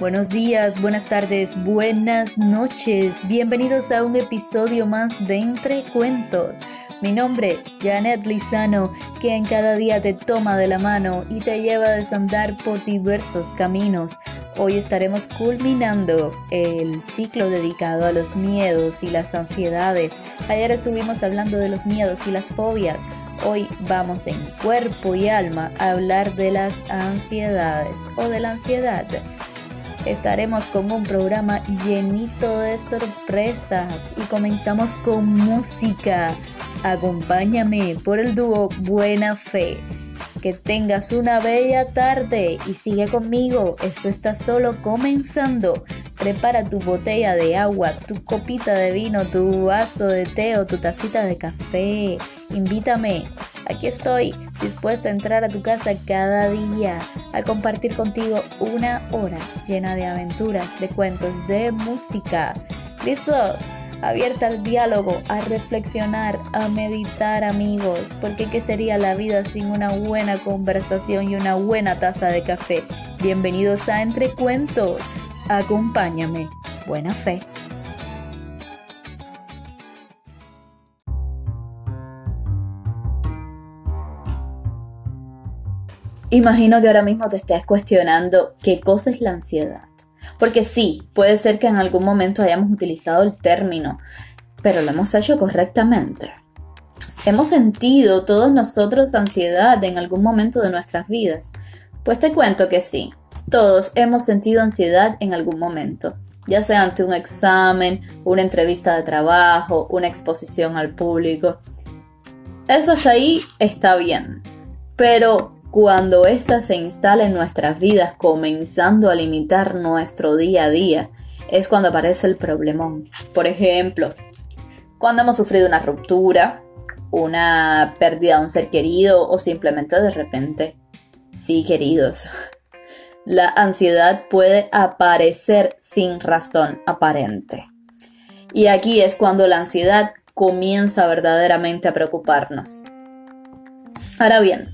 Buenos días, buenas tardes, buenas noches. Bienvenidos a un episodio más de Entre Cuentos. Mi nombre, Janet Lizano, que en cada día te toma de la mano y te lleva a desandar por diversos caminos. Hoy estaremos culminando el ciclo dedicado a los miedos y las ansiedades. Ayer estuvimos hablando de los miedos y las fobias. Hoy vamos en cuerpo y alma a hablar de las ansiedades o de la ansiedad estaremos con un programa llenito de sorpresas y comenzamos con música. Acompáñame por el dúo Buena Fe. Que tengas una bella tarde y sigue conmigo. Esto está solo comenzando. Prepara tu botella de agua, tu copita de vino, tu vaso de té o tu tacita de café. Invítame. Aquí estoy, dispuesta a entrar a tu casa cada día, a compartir contigo una hora llena de aventuras, de cuentos, de música. ¿Listos? Abierta al diálogo, a reflexionar, a meditar amigos, porque ¿qué sería la vida sin una buena conversación y una buena taza de café? Bienvenidos a Entre Cuentos, acompáñame, buena fe. Imagino que ahora mismo te estés cuestionando qué cosa es la ansiedad. Porque sí, puede ser que en algún momento hayamos utilizado el término, pero lo hemos hecho correctamente. ¿Hemos sentido todos nosotros ansiedad en algún momento de nuestras vidas? Pues te cuento que sí, todos hemos sentido ansiedad en algún momento, ya sea ante un examen, una entrevista de trabajo, una exposición al público. Eso hasta ahí está bien, pero cuando ésta se instala en nuestras vidas comenzando a limitar nuestro día a día, es cuando aparece el problemón. Por ejemplo, cuando hemos sufrido una ruptura, una pérdida de un ser querido o simplemente de repente, sí queridos, la ansiedad puede aparecer sin razón aparente. Y aquí es cuando la ansiedad comienza verdaderamente a preocuparnos. Ahora bien,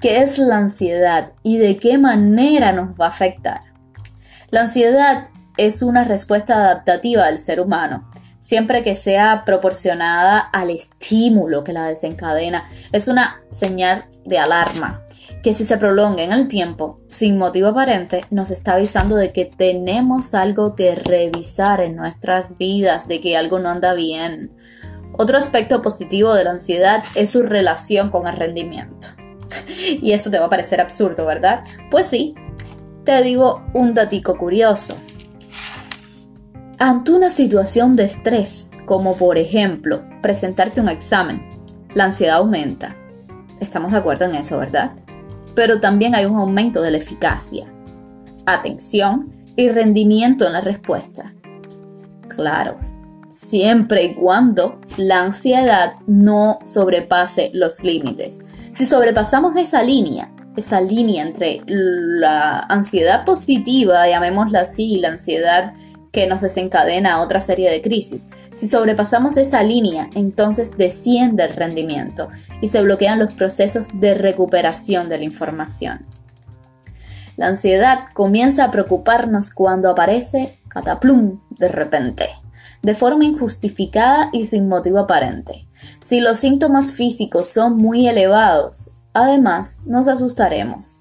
¿Qué es la ansiedad y de qué manera nos va a afectar? La ansiedad es una respuesta adaptativa del ser humano, siempre que sea proporcionada al estímulo que la desencadena. Es una señal de alarma que si se prolonga en el tiempo sin motivo aparente nos está avisando de que tenemos algo que revisar en nuestras vidas, de que algo no anda bien. Otro aspecto positivo de la ansiedad es su relación con el rendimiento. Y esto te va a parecer absurdo, ¿verdad? Pues sí, te digo un datico curioso. Ante una situación de estrés, como por ejemplo presentarte un examen, la ansiedad aumenta. Estamos de acuerdo en eso, ¿verdad? Pero también hay un aumento de la eficacia, atención y rendimiento en la respuesta. Claro, siempre y cuando la ansiedad no sobrepase los límites. Si sobrepasamos esa línea, esa línea entre la ansiedad positiva, llamémosla así, y la ansiedad que nos desencadena otra serie de crisis. Si sobrepasamos esa línea, entonces desciende el rendimiento y se bloquean los procesos de recuperación de la información. La ansiedad comienza a preocuparnos cuando aparece cataplum de repente, de forma injustificada y sin motivo aparente. Si los síntomas físicos son muy elevados, además nos asustaremos.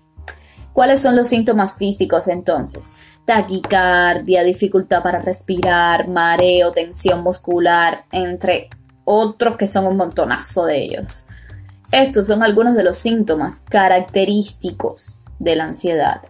¿Cuáles son los síntomas físicos entonces? Taquicardia, dificultad para respirar, mareo, tensión muscular, entre otros que son un montonazo de ellos. Estos son algunos de los síntomas característicos de la ansiedad.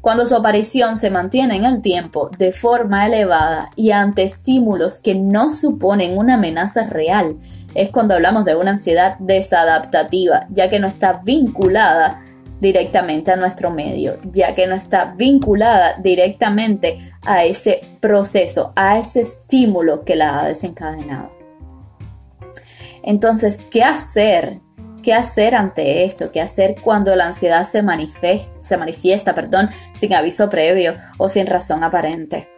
Cuando su aparición se mantiene en el tiempo de forma elevada y ante estímulos que no suponen una amenaza real, es cuando hablamos de una ansiedad desadaptativa, ya que no está vinculada directamente a nuestro medio, ya que no está vinculada directamente a ese proceso, a ese estímulo que la ha desencadenado. Entonces, ¿qué hacer? ¿Qué hacer ante esto? ¿Qué hacer cuando la ansiedad se manifiesta, se manifiesta perdón, sin aviso previo o sin razón aparente?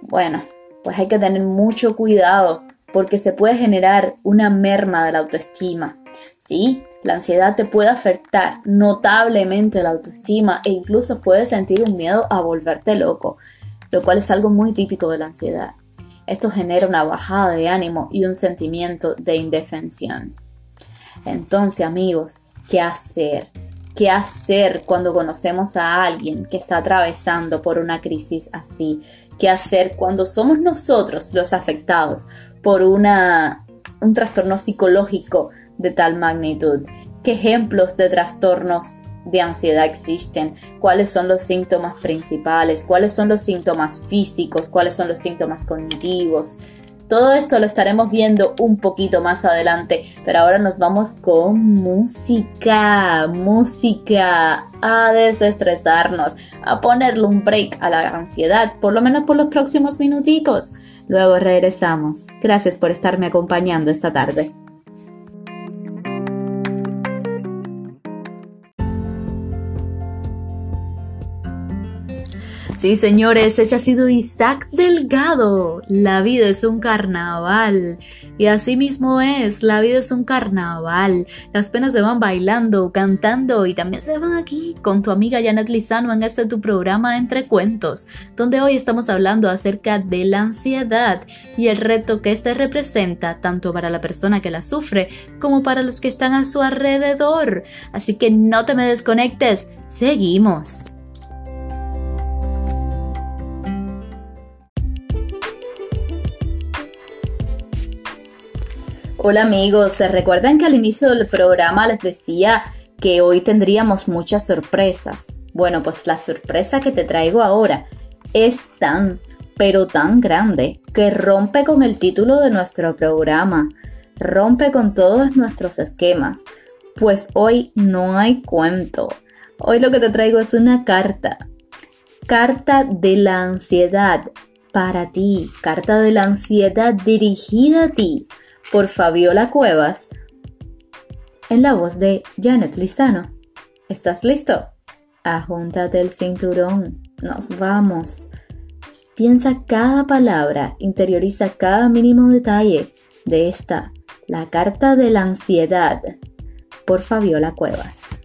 Bueno, pues hay que tener mucho cuidado porque se puede generar una merma de la autoestima. Sí, la ansiedad te puede afectar notablemente la autoestima e incluso puedes sentir un miedo a volverte loco, lo cual es algo muy típico de la ansiedad. Esto genera una bajada de ánimo y un sentimiento de indefensión. Entonces, amigos, ¿qué hacer? ¿Qué hacer cuando conocemos a alguien que está atravesando por una crisis así? ¿Qué hacer cuando somos nosotros los afectados por una, un trastorno psicológico de tal magnitud? ¿Qué ejemplos de trastornos de ansiedad existen, cuáles son los síntomas principales, cuáles son los síntomas físicos, cuáles son los síntomas cognitivos. Todo esto lo estaremos viendo un poquito más adelante, pero ahora nos vamos con música, música, a desestresarnos, a ponerle un break a la ansiedad, por lo menos por los próximos minuticos. Luego regresamos. Gracias por estarme acompañando esta tarde. Sí, señores, ese ha sido Isaac Delgado. La vida es un carnaval. Y así mismo es, la vida es un carnaval. Las penas se van bailando, cantando y también se van aquí con tu amiga Janet Lizano en este tu programa Entre Cuentos, donde hoy estamos hablando acerca de la ansiedad y el reto que este representa tanto para la persona que la sufre como para los que están a su alrededor. Así que no te me desconectes, seguimos. Hola amigos, ¿se recuerdan que al inicio del programa les decía que hoy tendríamos muchas sorpresas? Bueno, pues la sorpresa que te traigo ahora es tan, pero tan grande que rompe con el título de nuestro programa, rompe con todos nuestros esquemas, pues hoy no hay cuento. Hoy lo que te traigo es una carta, carta de la ansiedad para ti, carta de la ansiedad dirigida a ti por Fabiola Cuevas, en la voz de Janet Lizano. ¿Estás listo? Ajúntate el cinturón, nos vamos. Piensa cada palabra, interioriza cada mínimo detalle de esta, la carta de la ansiedad, por Fabiola Cuevas.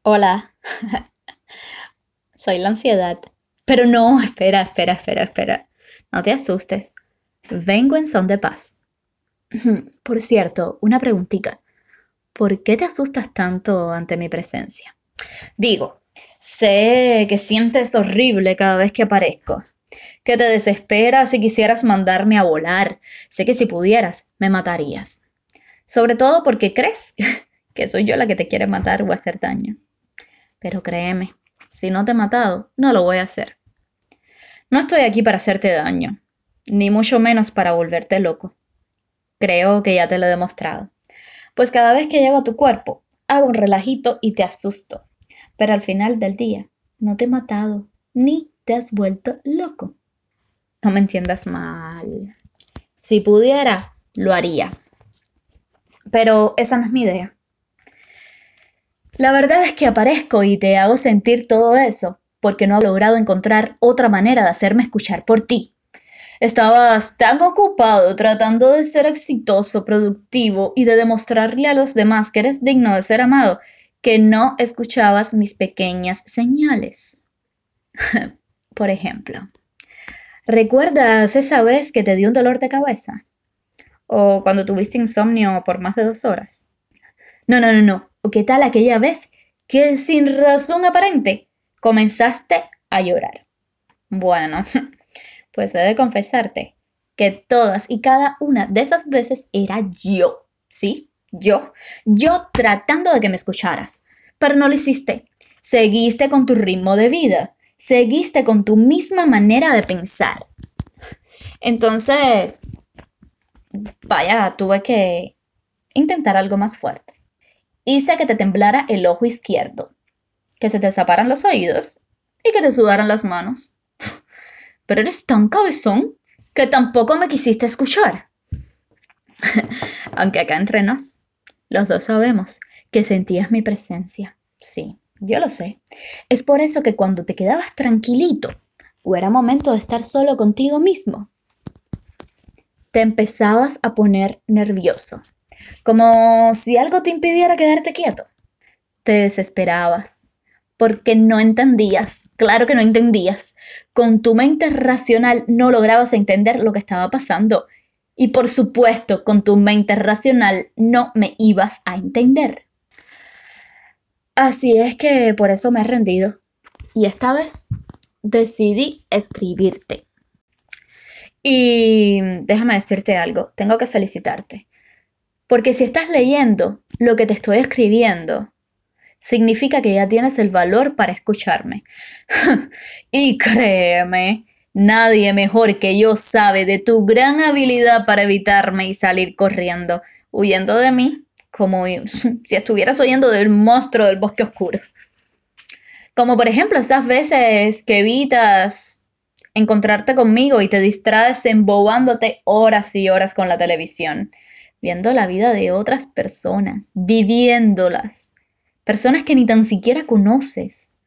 Hola, soy la ansiedad. Pero no, espera, espera, espera, espera. No te asustes. Vengo en son de paz. Por cierto, una preguntita. ¿Por qué te asustas tanto ante mi presencia? Digo, sé que sientes horrible cada vez que aparezco, que te desesperas si quisieras mandarme a volar, sé que si pudieras, me matarías. Sobre todo porque crees que soy yo la que te quiere matar o hacer daño. Pero créeme, si no te he matado, no lo voy a hacer. No estoy aquí para hacerte daño, ni mucho menos para volverte loco. Creo que ya te lo he demostrado. Pues cada vez que llego a tu cuerpo, hago un relajito y te asusto. Pero al final del día, no te he matado, ni te has vuelto loco. No me entiendas mal. Si pudiera, lo haría. Pero esa no es mi idea. La verdad es que aparezco y te hago sentir todo eso porque no ha logrado encontrar otra manera de hacerme escuchar por ti. Estabas tan ocupado tratando de ser exitoso, productivo y de demostrarle a los demás que eres digno de ser amado, que no escuchabas mis pequeñas señales. por ejemplo, ¿recuerdas esa vez que te dio un dolor de cabeza? ¿O cuando tuviste insomnio por más de dos horas? No, no, no, no. ¿O qué tal aquella vez que sin razón aparente comenzaste a llorar. Bueno, pues he de confesarte que todas y cada una de esas veces era yo, ¿sí? Yo, yo tratando de que me escucharas, pero no lo hiciste. Seguiste con tu ritmo de vida, seguiste con tu misma manera de pensar. Entonces, vaya, tuve que intentar algo más fuerte. Hice que te temblara el ojo izquierdo que se te zaparan los oídos y que te sudaran las manos. Pero eres tan cabezón que tampoco me quisiste escuchar. Aunque acá entre nos, los dos sabemos que sentías mi presencia. Sí, yo lo sé. Es por eso que cuando te quedabas tranquilito, o era momento de estar solo contigo mismo. Te empezabas a poner nervioso, como si algo te impidiera quedarte quieto. Te desesperabas, porque no entendías, claro que no entendías. Con tu mente racional no lograbas entender lo que estaba pasando. Y por supuesto, con tu mente racional no me ibas a entender. Así es que por eso me he rendido. Y esta vez decidí escribirte. Y déjame decirte algo, tengo que felicitarte. Porque si estás leyendo lo que te estoy escribiendo, significa que ya tienes el valor para escucharme. y créeme, nadie mejor que yo sabe de tu gran habilidad para evitarme y salir corriendo, huyendo de mí, como si estuvieras oyendo del monstruo del bosque oscuro. Como por ejemplo esas veces que evitas encontrarte conmigo y te distraes embobándote horas y horas con la televisión, viendo la vida de otras personas, viviéndolas, personas que ni tan siquiera conoces.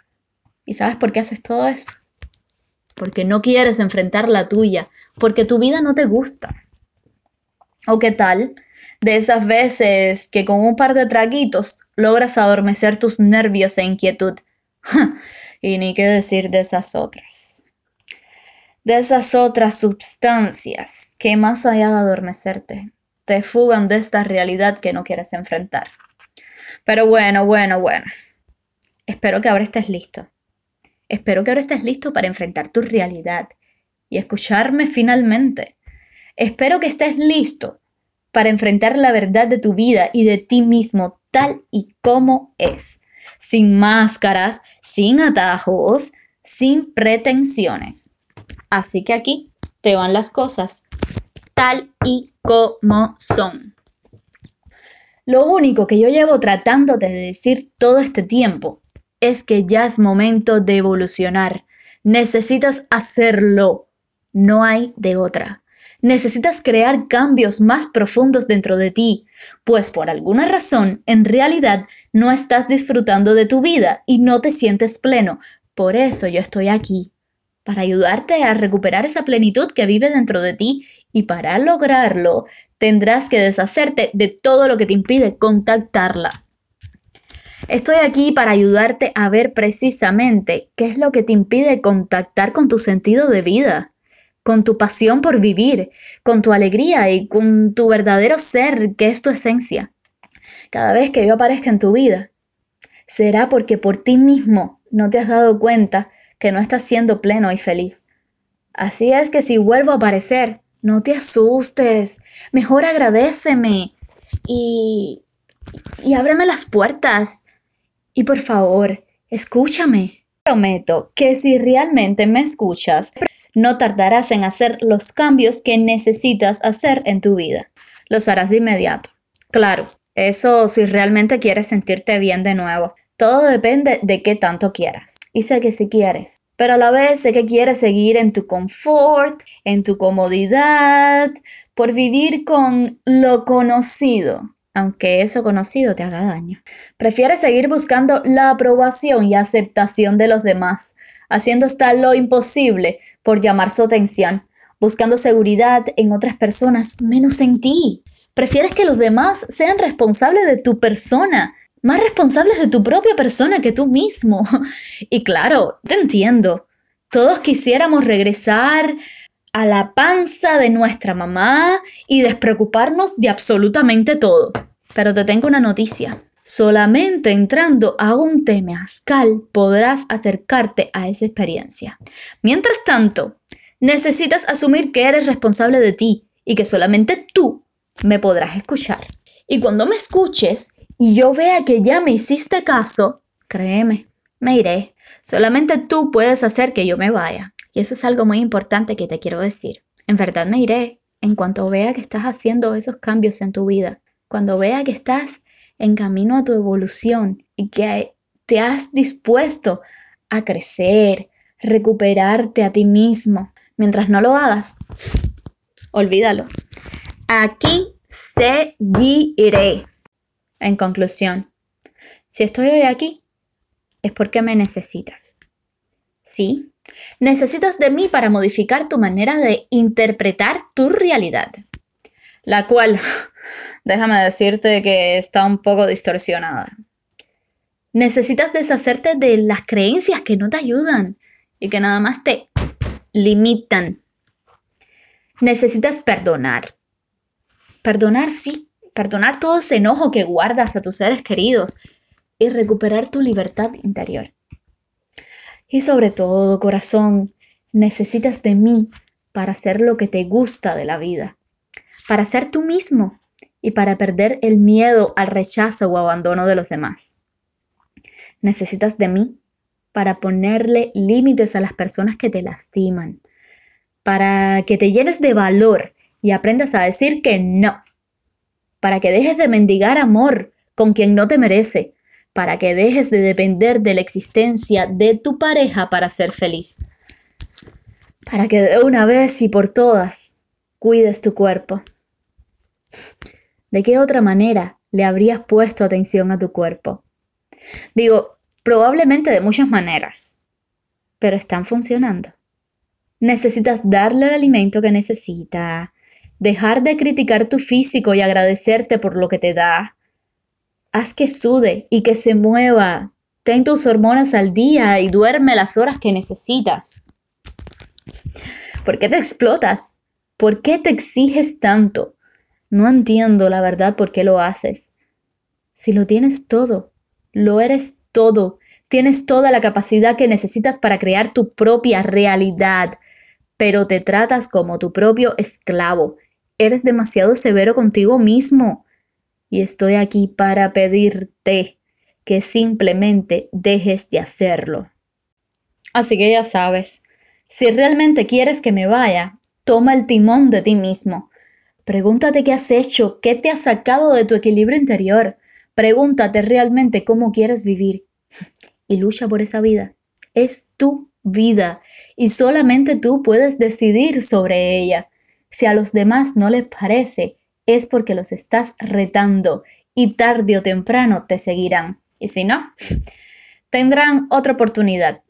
¿Y sabes por qué haces todo eso? Porque no quieres enfrentar la tuya, porque tu vida no te gusta. ¿O qué tal? De esas veces que con un par de traguitos logras adormecer tus nervios e inquietud y ni qué decir de esas otras. De esas otras substancias que más allá de adormecerte, te fugan de esta realidad que no quieres enfrentar. Pero bueno, bueno, bueno. Espero que ahora estés listo. Espero que ahora estés listo para enfrentar tu realidad y escucharme finalmente. Espero que estés listo para enfrentar la verdad de tu vida y de ti mismo tal y como es sin máscaras, sin atajos, sin pretensiones. Así que aquí te van las cosas tal y como son. Lo único que yo llevo tratando de decir todo este tiempo es que ya es momento de evolucionar. Necesitas hacerlo. No hay de otra. Necesitas crear cambios más profundos dentro de ti, pues por alguna razón, en realidad, no estás disfrutando de tu vida y no te sientes pleno. Por eso yo estoy aquí, para ayudarte a recuperar esa plenitud que vive dentro de ti y para lograrlo tendrás que deshacerte de todo lo que te impide contactarla. Estoy aquí para ayudarte a ver precisamente qué es lo que te impide contactar con tu sentido de vida con tu pasión por vivir, con tu alegría y con tu verdadero ser, que es tu esencia. Cada vez que yo aparezca en tu vida, será porque por ti mismo no te has dado cuenta que no estás siendo pleno y feliz. Así es que si vuelvo a aparecer, no te asustes, mejor agradeceme y... y ábreme las puertas. Y por favor, escúchame. Prometo que si realmente me escuchas, no tardarás en hacer los cambios que necesitas hacer en tu vida. Los harás de inmediato. Claro, eso si realmente quieres sentirte bien de nuevo. Todo depende de qué tanto quieras. Y sé que si quieres, pero a la vez sé que quieres seguir en tu confort, en tu comodidad, por vivir con lo conocido, aunque eso conocido te haga daño. Prefieres seguir buscando la aprobación y aceptación de los demás, haciendo hasta lo imposible por llamar su atención, buscando seguridad en otras personas menos en ti. Prefieres que los demás sean responsables de tu persona, más responsables de tu propia persona que tú mismo. Y claro, te entiendo. Todos quisiéramos regresar a la panza de nuestra mamá y despreocuparnos de absolutamente todo. Pero te tengo una noticia. Solamente entrando a un temazcal podrás acercarte a esa experiencia. Mientras tanto, necesitas asumir que eres responsable de ti y que solamente tú me podrás escuchar. Y cuando me escuches y yo vea que ya me hiciste caso, créeme, me iré. Solamente tú puedes hacer que yo me vaya. Y eso es algo muy importante que te quiero decir. En verdad me iré en cuanto vea que estás haciendo esos cambios en tu vida. Cuando vea que estás en camino a tu evolución y que te has dispuesto a crecer, recuperarte a ti mismo. Mientras no lo hagas, olvídalo. Aquí seguiré. En conclusión, si estoy hoy aquí, es porque me necesitas. Sí, necesitas de mí para modificar tu manera de interpretar tu realidad, la cual, déjame decirte que está un poco distorsionada. Necesitas deshacerte de las creencias que no te ayudan y que nada más te limitan. Necesitas perdonar. Perdonar, sí, perdonar todo ese enojo que guardas a tus seres queridos y recuperar tu libertad interior. Y sobre todo, corazón, necesitas de mí para hacer lo que te gusta de la vida, para ser tú mismo y para perder el miedo al rechazo o abandono de los demás. Necesitas de mí para ponerle límites a las personas que te lastiman, para que te llenes de valor y aprendas a decir que no, para que dejes de mendigar amor con quien no te merece, para que dejes de depender de la existencia de tu pareja para ser feliz. Para que de una vez y por todas cuides tu cuerpo. ¿De qué otra manera le habrías puesto atención a tu cuerpo? Digo, probablemente de muchas maneras, pero están funcionando. Necesitas darle el alimento que necesita, dejar de criticar tu físico y agradecerte por lo que te da, Haz que sude y que se mueva. Ten tus hormonas al día y duerme las horas que necesitas. ¿Por qué te explotas? ¿Por qué te exiges tanto? No entiendo la verdad por qué lo haces. Si lo tienes todo, lo eres todo, tienes toda la capacidad que necesitas para crear tu propia realidad, pero te tratas como tu propio esclavo. Eres demasiado severo contigo mismo y estoy aquí para pedirte que simplemente dejes de hacerlo. Así que ya sabes, si realmente quieres que me vaya, toma el timón de ti mismo. Pregúntate qué has hecho, qué te ha sacado de tu equilibrio interior. Pregúntate realmente cómo quieres vivir y lucha por esa vida. Es tu vida y solamente tú puedes decidir sobre ella. Si a los demás no les parece, es porque los estás retando y tarde o temprano te seguirán. Y si no, tendrán otra oportunidad.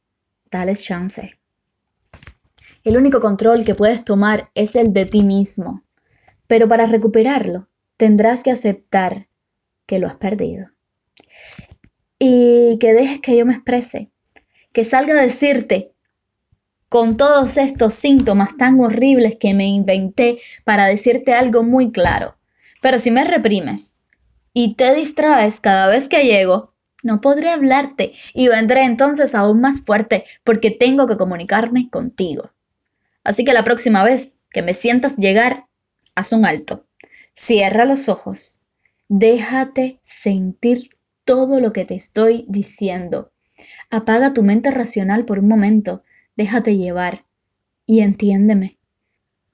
Dales chance. El único control que puedes tomar es el de ti mismo. Pero para recuperarlo, tendrás que aceptar que lo has perdido. Y que dejes que yo me exprese. Que salga a decirte con todos estos síntomas tan horribles que me inventé para decirte algo muy claro. Pero si me reprimes y te distraes cada vez que llego, no podré hablarte y vendré entonces aún más fuerte porque tengo que comunicarme contigo. Así que la próxima vez que me sientas llegar, haz un alto. Cierra los ojos. Déjate sentir todo lo que te estoy diciendo. Apaga tu mente racional por un momento déjate llevar y entiéndeme.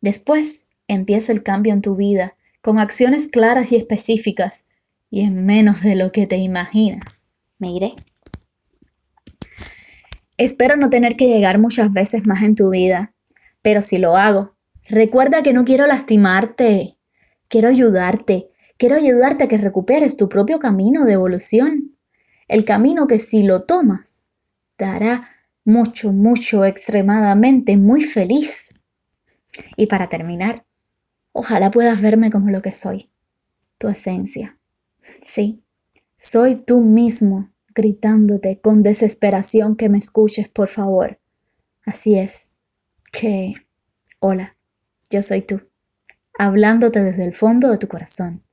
Después empieza el cambio en tu vida, con acciones claras y específicas, y en menos de lo que te imaginas. Me iré. Espero no tener que llegar muchas veces más en tu vida, pero si lo hago, recuerda que no quiero lastimarte, quiero ayudarte, quiero ayudarte a que recuperes tu propio camino de evolución, el camino que si lo tomas, te hará mucho, mucho, extremadamente, muy feliz. Y para terminar, ojalá puedas verme como lo que soy, tu esencia. Sí, soy tú mismo gritándote con desesperación que me escuches, por favor. Así es, que... Hola, yo soy tú, hablándote desde el fondo de tu corazón,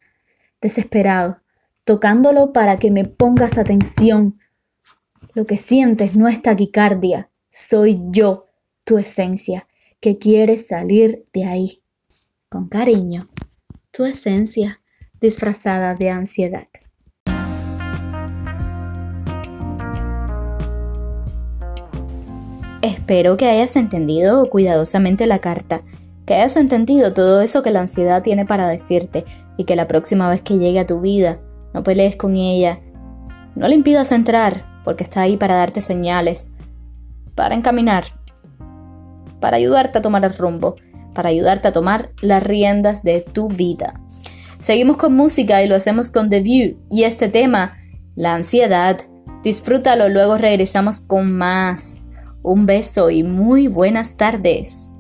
desesperado, tocándolo para que me pongas atención lo que sientes no es taquicardia, soy yo, tu esencia, que quiere salir de ahí. Con cariño, tu esencia disfrazada de ansiedad. Espero que hayas entendido cuidadosamente la carta, que hayas entendido todo eso que la ansiedad tiene para decirte y que la próxima vez que llegue a tu vida no pelees con ella, no le impidas entrar, porque está ahí para darte señales, para encaminar, para ayudarte a tomar el rumbo, para ayudarte a tomar las riendas de tu vida. Seguimos con música y lo hacemos con The View y este tema, la ansiedad. Disfrútalo, luego regresamos con más. Un beso y muy buenas tardes.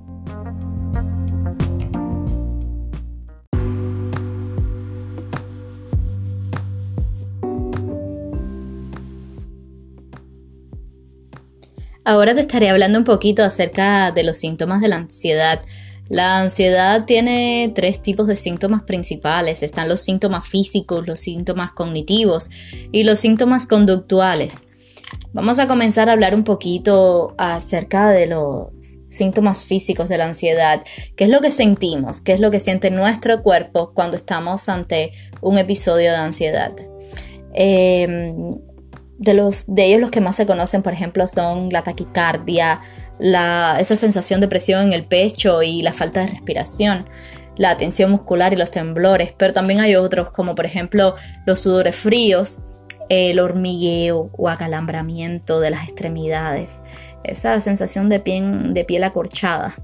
Ahora te estaré hablando un poquito acerca de los síntomas de la ansiedad. La ansiedad tiene tres tipos de síntomas principales. Están los síntomas físicos, los síntomas cognitivos y los síntomas conductuales. Vamos a comenzar a hablar un poquito acerca de los síntomas físicos de la ansiedad. ¿Qué es lo que sentimos? ¿Qué es lo que siente nuestro cuerpo cuando estamos ante un episodio de ansiedad? Eh, de, los, de ellos los que más se conocen, por ejemplo, son la taquicardia, la, esa sensación de presión en el pecho y la falta de respiración, la tensión muscular y los temblores, pero también hay otros como por ejemplo los sudores fríos, el hormigueo o acalambramiento de las extremidades, esa sensación de piel, de piel acorchada,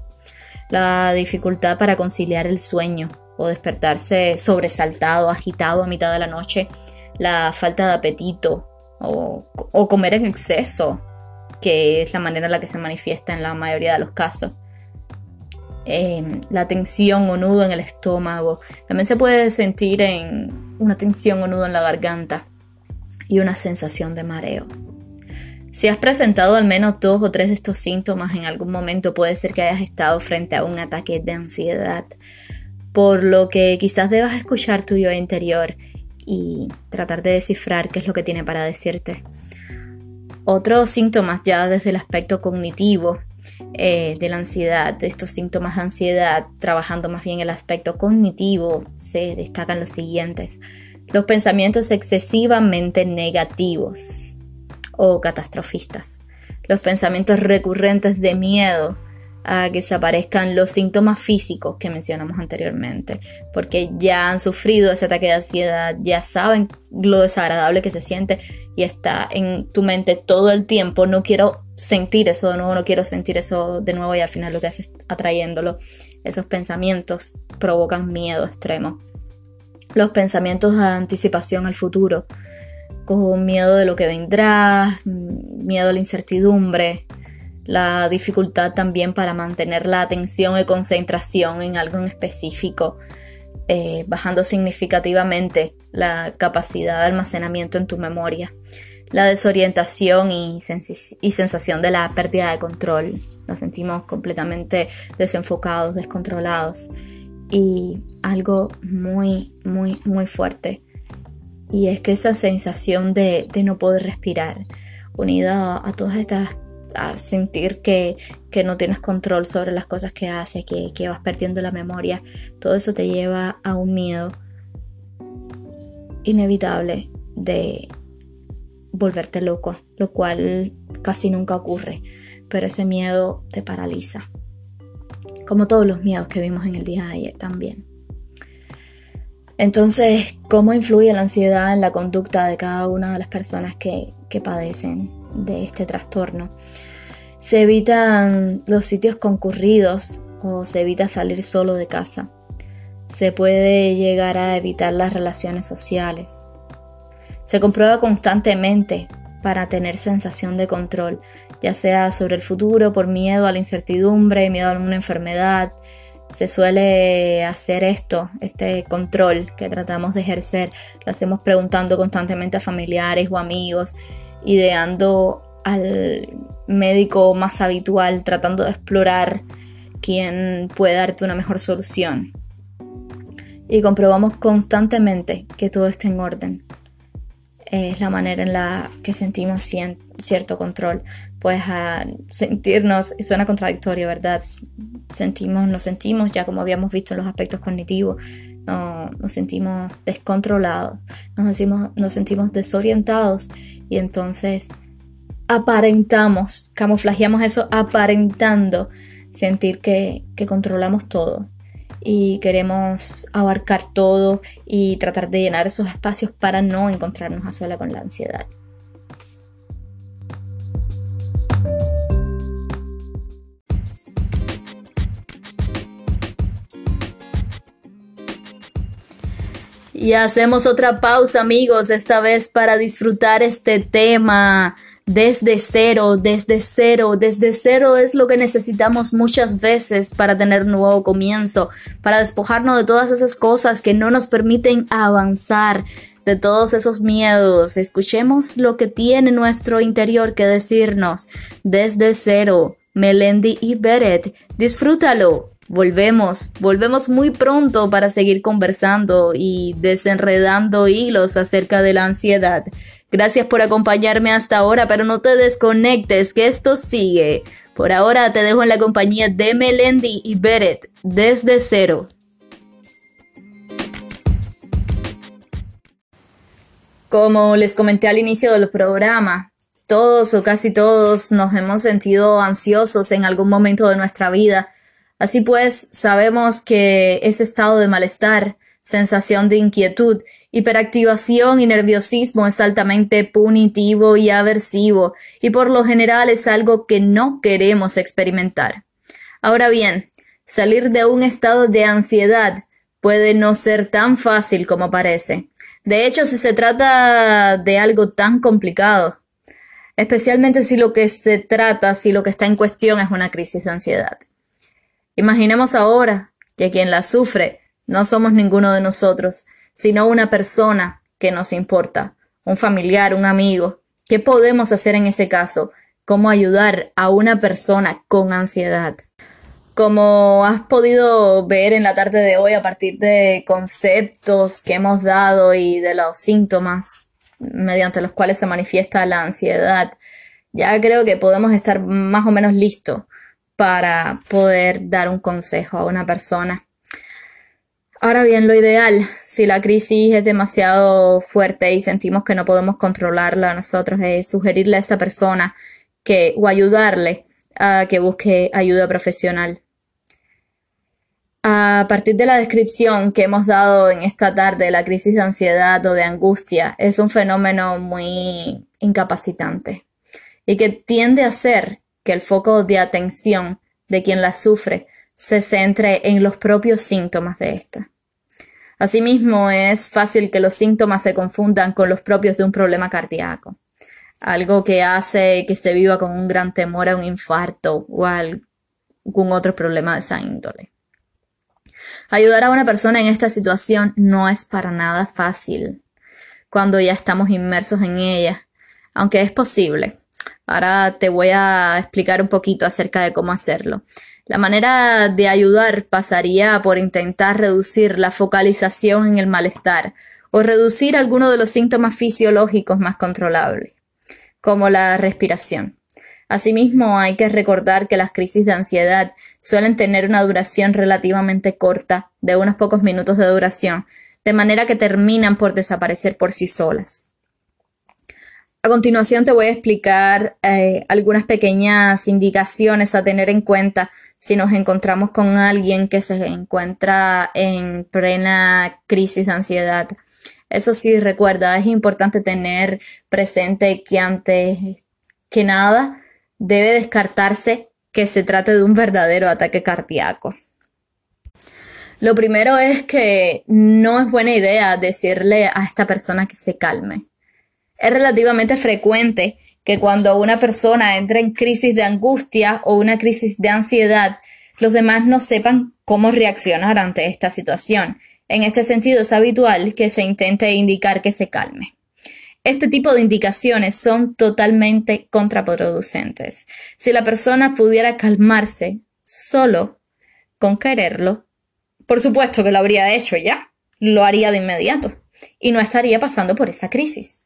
la dificultad para conciliar el sueño o despertarse sobresaltado, agitado a mitad de la noche, la falta de apetito, o, comer en exceso, que es la manera en la que se manifiesta en la mayoría de los casos. Em, la tensión o nudo en el estómago. También se puede sentir en una tensión o nudo en la garganta y una sensación de mareo. Si has presentado al menos dos o tres de estos síntomas en algún momento, puede ser que hayas estado frente a un ataque de ansiedad, por lo que quizás debas escuchar tu yo interior y tratar de descifrar qué es lo que tiene para decirte. Otros síntomas ya desde el aspecto cognitivo eh, de la ansiedad, estos síntomas de ansiedad, trabajando más bien el aspecto cognitivo, se destacan los siguientes. Los pensamientos excesivamente negativos o catastrofistas. Los pensamientos recurrentes de miedo, a que desaparezcan los síntomas físicos que mencionamos anteriormente, porque ya han sufrido ese ataque de ansiedad, ya saben lo desagradable que se siente y está en tu mente todo el tiempo, no quiero sentir eso de nuevo, no quiero sentir eso de nuevo y al final lo que haces atrayéndolo, esos pensamientos provocan miedo extremo. Los pensamientos de anticipación al futuro, con miedo de lo que vendrá, miedo a la incertidumbre, la dificultad también para mantener la atención y concentración en algo en específico, eh, bajando significativamente la capacidad de almacenamiento en tu memoria, la desorientación y, y sensación de la pérdida de control. Nos sentimos completamente desenfocados, descontrolados y algo muy, muy, muy fuerte. Y es que esa sensación de, de no poder respirar, unida a todas estas a sentir que, no tienes control sobre las cosas que haces, que, que vas perdiendo la memoria, todo eso te lleva a un miedo inevitable de volverte loco, lo cual casi nunca ocurre, pero ese miedo te paraliza, como todos los miedos que vimos en el día de ayer también. Entonces, ¿cómo influye la ansiedad en la conducta de cada una de las personas que, que padecen de este trastorno. Se evitan los sitios concurridos o se evita salir solo de casa. Se puede llegar a evitar las relaciones sociales. Se comprueba constantemente para tener sensación de control, ya sea sobre el futuro por miedo a la incertidumbre, miedo a alguna enfermedad. Se suele hacer esto, este control que tratamos de ejercer, lo hacemos preguntando constantemente a familiares o amigos ideando al médico más habitual, tratando de explorar quién puede darte una mejor solución. Y comprobamos constantemente que todo está en orden. Es la manera en la que sentimos cierto control. Pues a sentirnos, suena contradictorio, ¿verdad? Sentimos, nos sentimos, ya como habíamos visto en los aspectos cognitivos, nos sentimos descontrolados, nos, decimos, nos sentimos desorientados y entonces aparentamos, camuflajeamos eso aparentando sentir que, que controlamos todo y queremos abarcar todo y tratar de llenar esos espacios para no encontrarnos a sola con la ansiedad. Y hacemos otra pausa amigos, esta vez para disfrutar este tema desde cero, desde cero, desde cero es lo que necesitamos muchas veces para tener un nuevo comienzo, para despojarnos de todas esas cosas que no nos permiten avanzar, de todos esos miedos. Escuchemos lo que tiene nuestro interior que decirnos desde cero. Melendi y Beret, disfrútalo. Volvemos, volvemos muy pronto para seguir conversando y desenredando hilos acerca de la ansiedad. Gracias por acompañarme hasta ahora, pero no te desconectes, que esto sigue. Por ahora te dejo en la compañía de Melendi y Beret desde cero. Como les comenté al inicio del programa, todos o casi todos nos hemos sentido ansiosos en algún momento de nuestra vida. Así pues, sabemos que ese estado de malestar, sensación de inquietud, hiperactivación y nerviosismo es altamente punitivo y aversivo, y por lo general es algo que no queremos experimentar. Ahora bien, salir de un estado de ansiedad puede no ser tan fácil como parece. De hecho, si se trata de algo tan complicado, especialmente si lo que se trata, si lo que está en cuestión es una crisis de ansiedad. Imaginemos ahora que quien la sufre no somos ninguno de nosotros, sino una persona que nos importa, un familiar, un amigo. ¿Qué podemos hacer en ese caso? ¿Cómo ayudar a una persona con ansiedad? Como has podido ver en la tarde de hoy a partir de conceptos que hemos dado y de los síntomas mediante los cuales se manifiesta la ansiedad, ya creo que podemos estar más o menos listos para poder dar un consejo a una persona. Ahora bien, lo ideal, si la crisis es demasiado fuerte y sentimos que no podemos controlarla nosotros, es sugerirle a esta persona que o ayudarle a que busque ayuda profesional. A partir de la descripción que hemos dado en esta tarde, la crisis de ansiedad o de angustia es un fenómeno muy incapacitante y que tiende a hacer que el foco de atención de quien la sufre se centre en los propios síntomas de esta. Asimismo, es fácil que los síntomas se confundan con los propios de un problema cardíaco, algo que hace que se viva con un gran temor a un infarto o algún otro problema de esa índole. Ayudar a una persona en esta situación no es para nada fácil cuando ya estamos inmersos en ella, aunque es posible. Ahora te voy a explicar un poquito acerca de cómo hacerlo. La manera de ayudar pasaría por intentar reducir la focalización en el malestar o reducir algunos de los síntomas fisiológicos más controlables, como la respiración. Asimismo, hay que recordar que las crisis de ansiedad suelen tener una duración relativamente corta, de unos pocos minutos de duración, de manera que terminan por desaparecer por sí solas. A continuación te voy a explicar eh, algunas pequeñas indicaciones a tener en cuenta si nos encontramos con alguien que se encuentra en plena crisis de ansiedad. Eso sí, recuerda, es importante tener presente que antes que nada debe descartarse que se trate de un verdadero ataque cardíaco. Lo primero es que no es buena idea decirle a esta persona que se calme. Es relativamente frecuente que cuando una persona entra en crisis de angustia o una crisis de ansiedad, los demás no sepan cómo reaccionar ante esta situación. En este sentido es habitual que se intente indicar que se calme. Este tipo de indicaciones son totalmente contraproducentes. Si la persona pudiera calmarse solo con quererlo, por supuesto que lo habría hecho ya, lo haría de inmediato y no estaría pasando por esa crisis.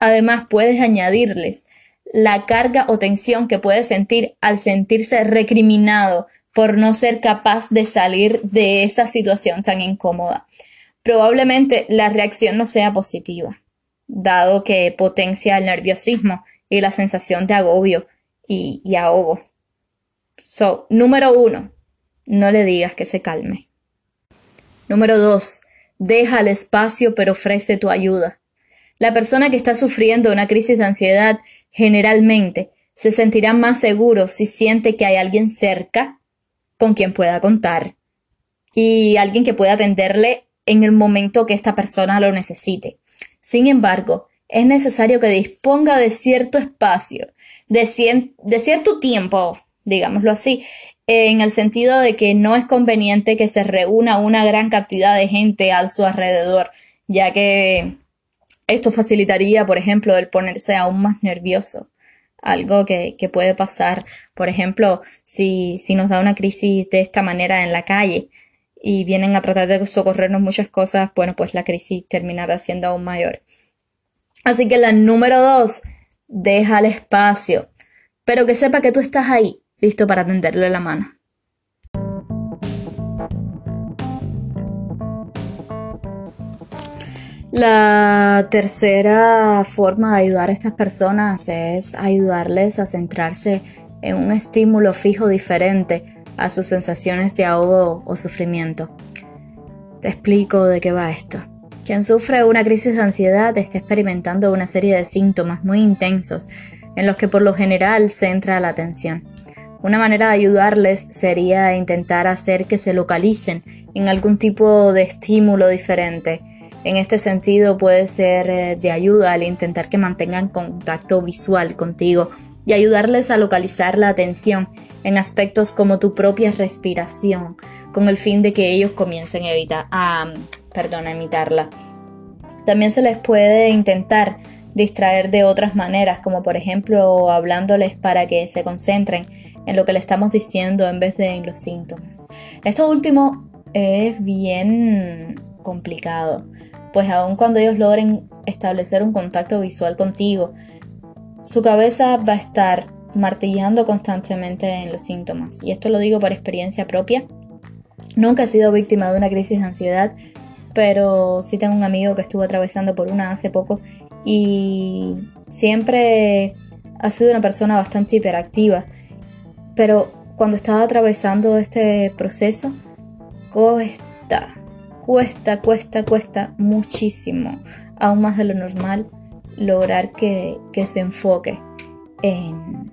Además, puedes añadirles la carga o tensión que puede sentir al sentirse recriminado por no ser capaz de salir de esa situación tan incómoda. Probablemente la reacción no sea positiva dado que potencia el nerviosismo y la sensación de agobio y, ahogo. So, número uno, no le digas que se calme. Número dos, deja el espacio pero ofrece tu ayuda. La persona que está sufriendo una crisis de ansiedad generalmente se sentirá más seguro si siente que hay alguien cerca con quien pueda contar y alguien que pueda atenderle en el momento que esta persona lo necesite. Sin embargo, es necesario que disponga de cierto espacio, de, de cierto tiempo, digámoslo así, en el sentido de que no es conveniente que se reúna una gran cantidad de gente a su alrededor, ya que esto facilitaría, por ejemplo, el ponerse aún más nervioso. Algo que, puede pasar, por ejemplo, si, si nos da una crisis de esta manera en la calle y vienen a tratar de socorrernos muchas cosas, bueno, pues la crisis terminará siendo aún mayor. Así que la número dos, deja el espacio, pero que sepa que tú estás ahí, listo para tenderle la mano. La tercera forma de ayudar a estas personas es ayudarles a centrarse en un estímulo fijo diferente a sus sensaciones de ahogo o sufrimiento. Te explico de qué va esto. Quien sufre una crisis de ansiedad está experimentando una serie de síntomas muy intensos en los que por lo general centra la atención. Una manera de ayudarles sería intentar hacer que se localicen en algún tipo de estímulo diferente. En este sentido puede ser eh, de ayuda al intentar que mantengan contacto visual contigo y ayudarles a localizar la atención en aspectos como tu propia respiración, con el fin de que ellos comiencen a, evitar, a, perdón, a imitarla. También se les puede intentar distraer de otras maneras, como por ejemplo hablándoles para que se concentren en lo que le estamos diciendo en vez de en los síntomas. Esto último es bien complicado, pues aun cuando ellos logren establecer un contacto visual contigo, su cabeza va a estar martillando constantemente en los síntomas. Y esto lo digo por experiencia propia. Nunca he sido víctima de una crisis de ansiedad, pero sí tengo un amigo que estuvo atravesando por una hace poco y siempre ha sido una persona bastante hiperactiva, pero cuando estaba atravesando este proceso, cuesta, cuesta, cuesta, cuesta muchísimo, aún más de lo normal, lograr que, se enfoque en,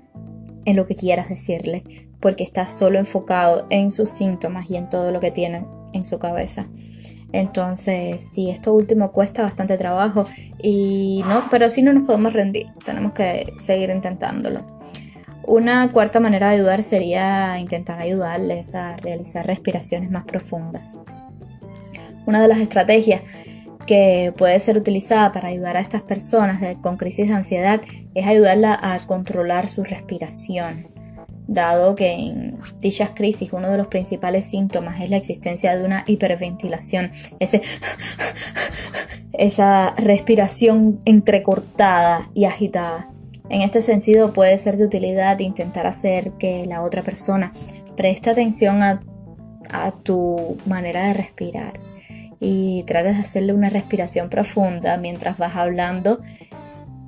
en lo que quieras decirle, porque está solo enfocado en sus síntomas y en todo lo que tiene en su cabeza. Entonces, sí, esto último cuesta bastante trabajo y no, pero sí no nos podemos rendir, tenemos que seguir intentándolo. Una cuarta manera de ayudar sería intentar ayudarles a realizar respiraciones más profundas. Una de las estrategias que puede ser utilizada para ayudar a estas personas con crisis de ansiedad es ayudarla a controlar su respiración dado que en dichas crisis uno de los principales síntomas es la existencia de una hiperventilación, ese, esa respiración entrecortada y agitada. En este sentido puede ser de utilidad intentar hacer que la otra persona preste atención a, a tu manera de respirar y trates de hacerle una respiración profunda mientras vas hablando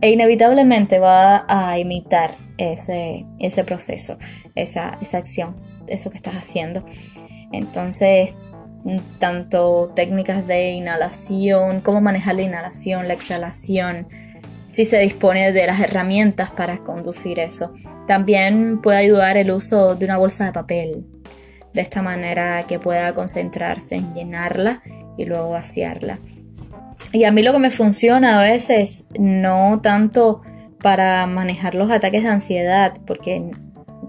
e inevitablemente va a imitar ese, ese proceso, esa, esa acción, eso que estás haciendo. Entonces, tanto técnicas de inhalación, cómo manejar la inhalación, la exhalación, si se dispone de las herramientas para conducir eso. También puede ayudar el uso de una bolsa de papel, de esta manera que pueda concentrarse en llenarla y luego vaciarla. Y a mí lo que me funciona a veces, no tanto para manejar los ataques de ansiedad, porque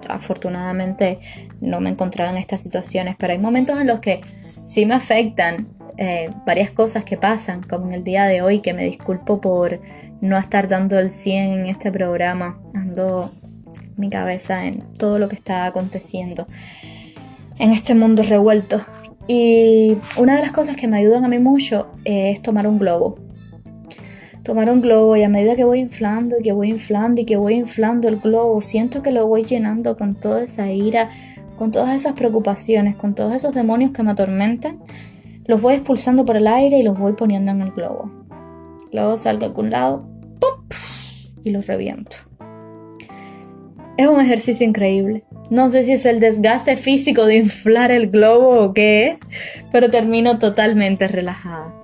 afortunadamente no me he encontrado en estas situaciones, pero hay momentos en los que sí me afectan eh, varias cosas que pasan, como en el día de hoy, que me disculpo por no estar dando el 100 en este programa, ando mi cabeza en todo lo que está aconteciendo en este mundo revuelto. Y una de las cosas que me ayudan a mí mucho es tomar un globo tomar un globo y a medida que voy inflando y que voy inflando y que voy inflando el globo, siento que lo voy llenando con toda esa ira, con todas esas preocupaciones, con todos esos demonios que me atormentan, los voy expulsando por el aire y los voy poniendo en el globo. Luego salgo a algún lado, ¡pum! y los reviento. Es un ejercicio increíble. No sé si es el desgaste físico de inflar el globo o qué es, pero termino totalmente relajada.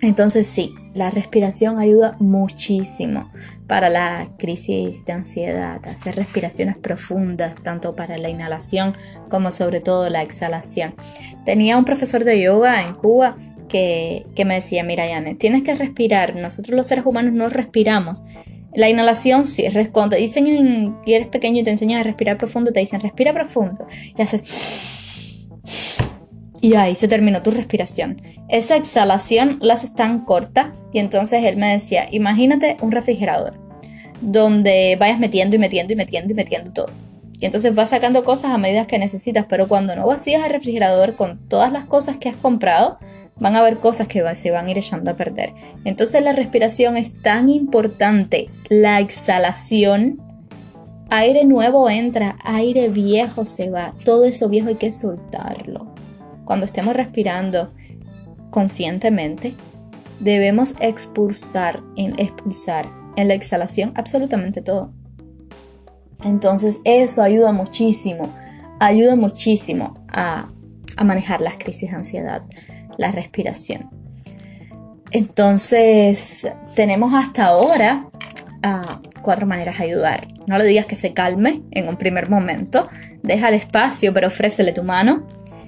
Entonces sí, la respiración ayuda muchísimo para la crisis de ansiedad, hacer respiraciones profundas, tanto para la inhalación como sobre todo la exhalación. Tenía un profesor de yoga en Cuba que, me decía, mira, Yane, tienes que respirar. Nosotros los seres humanos no respiramos. La inhalación sí, es te dicen y eres pequeño y te enseñan a respirar profundo, te dicen respira profundo y haces y ahí se terminó tu respiración. Esa exhalación la haces tan corta y entonces él me decía, imagínate un refrigerador donde vayas metiendo y metiendo y metiendo y metiendo todo. Y entonces vas sacando cosas a medida que necesitas, pero cuando no vacías el refrigerador con todas las cosas que has comprado, van a haber cosas que se van a ir echando a perder. Entonces la respiración es tan importante, la exhalación, aire nuevo entra, aire viejo se va, todo eso viejo hay que soltarlo. Cuando estemos respirando conscientemente, debemos expulsar, en expulsar en la exhalación absolutamente todo. Entonces eso ayuda muchísimo, ayuda muchísimo a, a manejar las crisis de ansiedad la respiración. Entonces, tenemos hasta ahora ah, cuatro maneras de ayudar. No le digas que se calme en un primer momento, deja el espacio, pero ofrécele tu mano.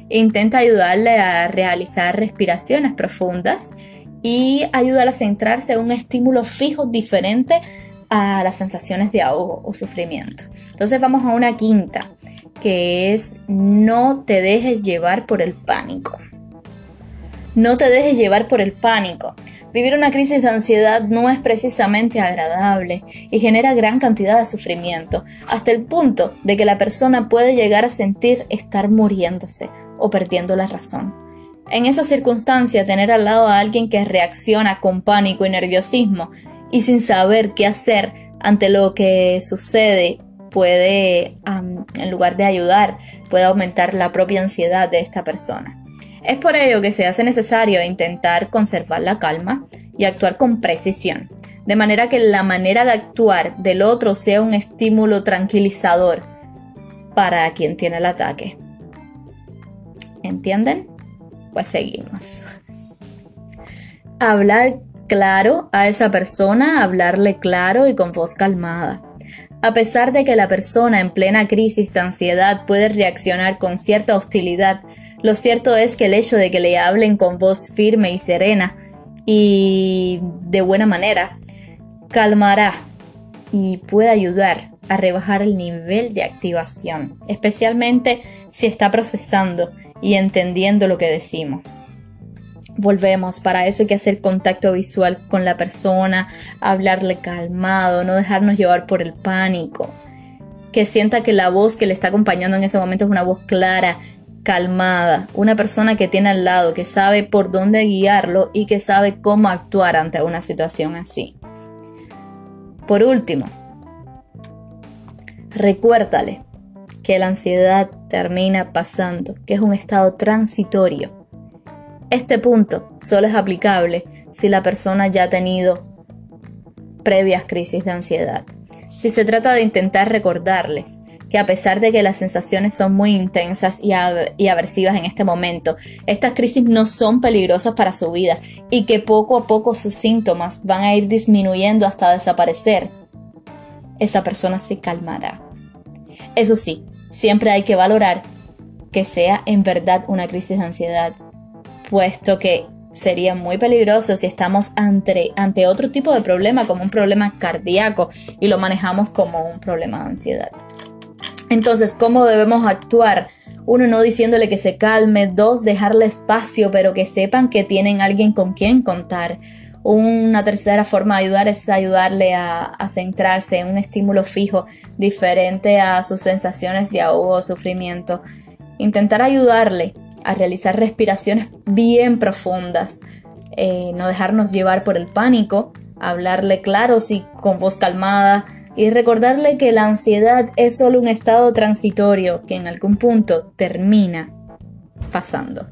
Intenta ayudarle a realizar respiraciones profundas y ayúdale a centrarse en un estímulo fijo diferente a las sensaciones de ahogo o sufrimiento. Entonces vamos a una quinta, que es no te dejes llevar por el pánico. No te dejes llevar por el pánico. Vivir una crisis de ansiedad no es precisamente agradable y genera gran cantidad de sufrimiento, hasta el punto de que la persona puede llegar a sentir estar muriéndose o perdiendo la razón. En esa circunstancia, tener al lado a alguien que reacciona con pánico y nerviosismo y sin saber qué hacer ante lo que sucede puede, en lugar de ayudar, puede aumentar la propia ansiedad de esta persona. Es por ello que se hace necesario intentar conservar la calma y actuar con precisión, de manera que la manera de actuar del otro sea un estímulo tranquilizador para quien tiene el ataque. ¿Entienden? Pues seguimos. Hablar claro a esa persona, hablarle claro y con voz calmada. A pesar de que la persona en plena crisis de ansiedad puede reaccionar con cierta hostilidad lo cierto es que el hecho de que le hablen con voz firme y serena y de buena manera calmará y puede ayudar a rebajar el nivel de activación, especialmente si está procesando y entendiendo lo que decimos. Volvemos, para eso hay que hacer contacto visual con la persona, hablarle calmado, no dejarnos llevar por el pánico, que sienta que la voz que le está acompañando en ese momento es una voz clara, calmada, una persona que tiene al lado, que sabe por dónde guiarlo y que sabe cómo actuar ante una situación así. Por último, recuérdale que la ansiedad termina pasando, que es un estado transitorio. Este punto solo es aplicable si la persona ya ha tenido previas crisis de ansiedad. Si se trata de intentar recordarles que a pesar de que las sensaciones son muy intensas y, aversivas en este momento, estas crisis no son peligrosas para su vida y que poco a poco sus síntomas van a ir disminuyendo hasta desaparecer, esa persona se calmará. Eso sí, siempre hay que valorar que sea en verdad una crisis de ansiedad, puesto que sería muy peligroso si estamos ante, ante otro tipo de problema como un problema cardíaco y lo manejamos como un problema de ansiedad. Entonces, ¿cómo debemos actuar? Uno, no diciéndole que se calme. Dos, dejarle espacio, pero que sepan que tienen alguien con quien contar. Una tercera forma de ayudar es ayudarle a, centrarse en un estímulo fijo, diferente a sus sensaciones de ahogo o sufrimiento. Intentar ayudarle a realizar respiraciones bien profundas. Eh, no dejarnos llevar por el pánico. Hablarle claro, sí, con voz calmada y recordarle que la ansiedad es solo un estado transitorio que en algún punto termina pasando.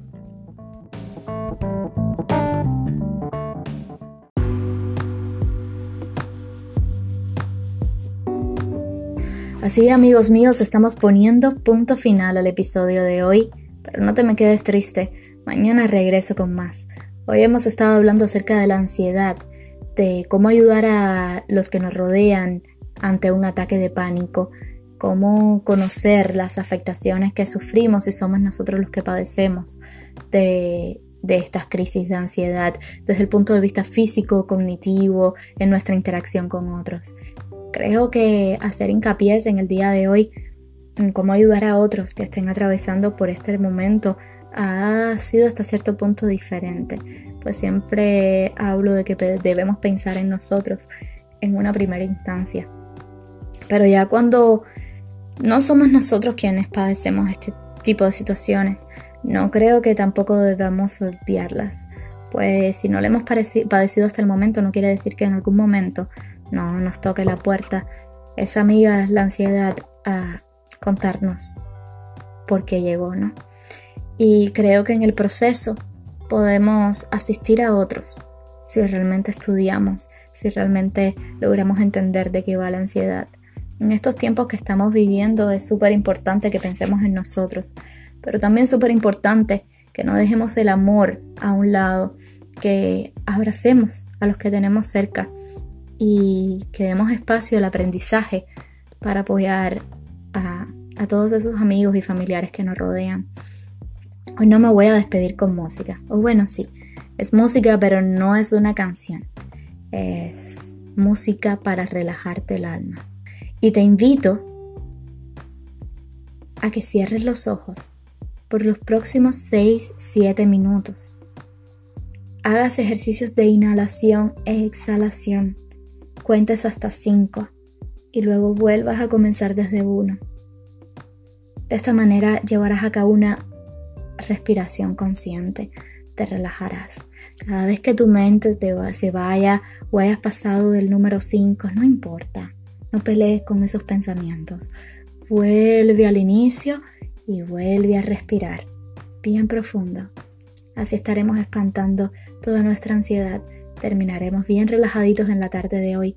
Así amigos míos, estamos poniendo punto final al episodio de hoy, pero no te me quedes triste, mañana regreso con más. Hoy hemos estado hablando acerca de la ansiedad, de cómo ayudar a los que nos rodean, ante un ataque de pánico, cómo conocer las afectaciones que sufrimos y somos nosotros los que padecemos de, de estas crisis de ansiedad desde el punto de vista físico, cognitivo, en nuestra interacción con otros. Creo que hacer hincapié en el día de hoy en cómo ayudar a otros que estén atravesando por este momento ha sido hasta cierto punto diferente. Pues siempre hablo de que debemos pensar en nosotros en una primera instancia. Pero ya cuando no somos nosotros quienes padecemos este tipo de situaciones, no creo que tampoco debamos olvidarlas. Pues si no le hemos padecido hasta el momento, no quiere decir que en algún momento no nos toque la puerta esa amiga, la ansiedad, a contarnos por qué llegó, ¿no? Y creo que en el proceso podemos asistir a otros si realmente estudiamos, si realmente logramos entender de qué va la ansiedad. En estos tiempos que estamos viviendo es súper importante que pensemos en nosotros, pero también súper importante que no dejemos el amor a un lado, que abracemos a los que tenemos cerca y que demos espacio al aprendizaje para apoyar a, a todos esos amigos y familiares que nos rodean. Hoy no me voy a despedir con música, o bueno, sí, es música, pero no es una canción, es música para relajarte el alma. Y te invito a que cierres los ojos por los próximos 6-7 minutos. Hagas ejercicios de inhalación e exhalación. Cuentes hasta 5 y luego vuelvas a comenzar desde 1. De esta manera llevarás a cabo una respiración consciente, te relajarás. Cada vez que tu mente se vaya o hayas pasado del número 5, no importa, no pelees con esos pensamientos. Vuelve al inicio y vuelve a respirar bien profundo. Así estaremos espantando toda nuestra ansiedad. Terminaremos bien relajaditos en la tarde de hoy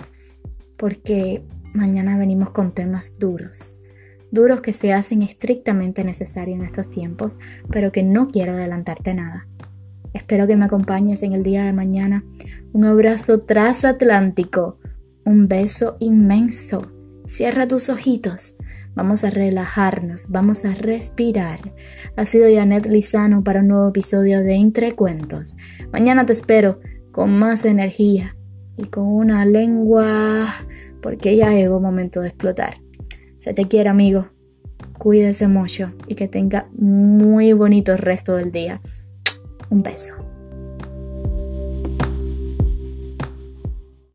porque mañana venimos con temas duros duros que se hacen estrictamente necesarios en estos tiempos, pero que no quiero adelantarte nada. Espero que me acompañes en el día de mañana. Un abrazo transatlántico, un beso inmenso. Cierra tus ojitos. Vamos a relajarnos, vamos a respirar. Ha sido Janet Lizano para un nuevo episodio de Entre Cuentos. Mañana te espero con más energía y con una lengua porque ya llegó momento de explotar. Se te quiere, amigo. Cuídese mucho y que tenga muy bonito el resto del día. Un beso.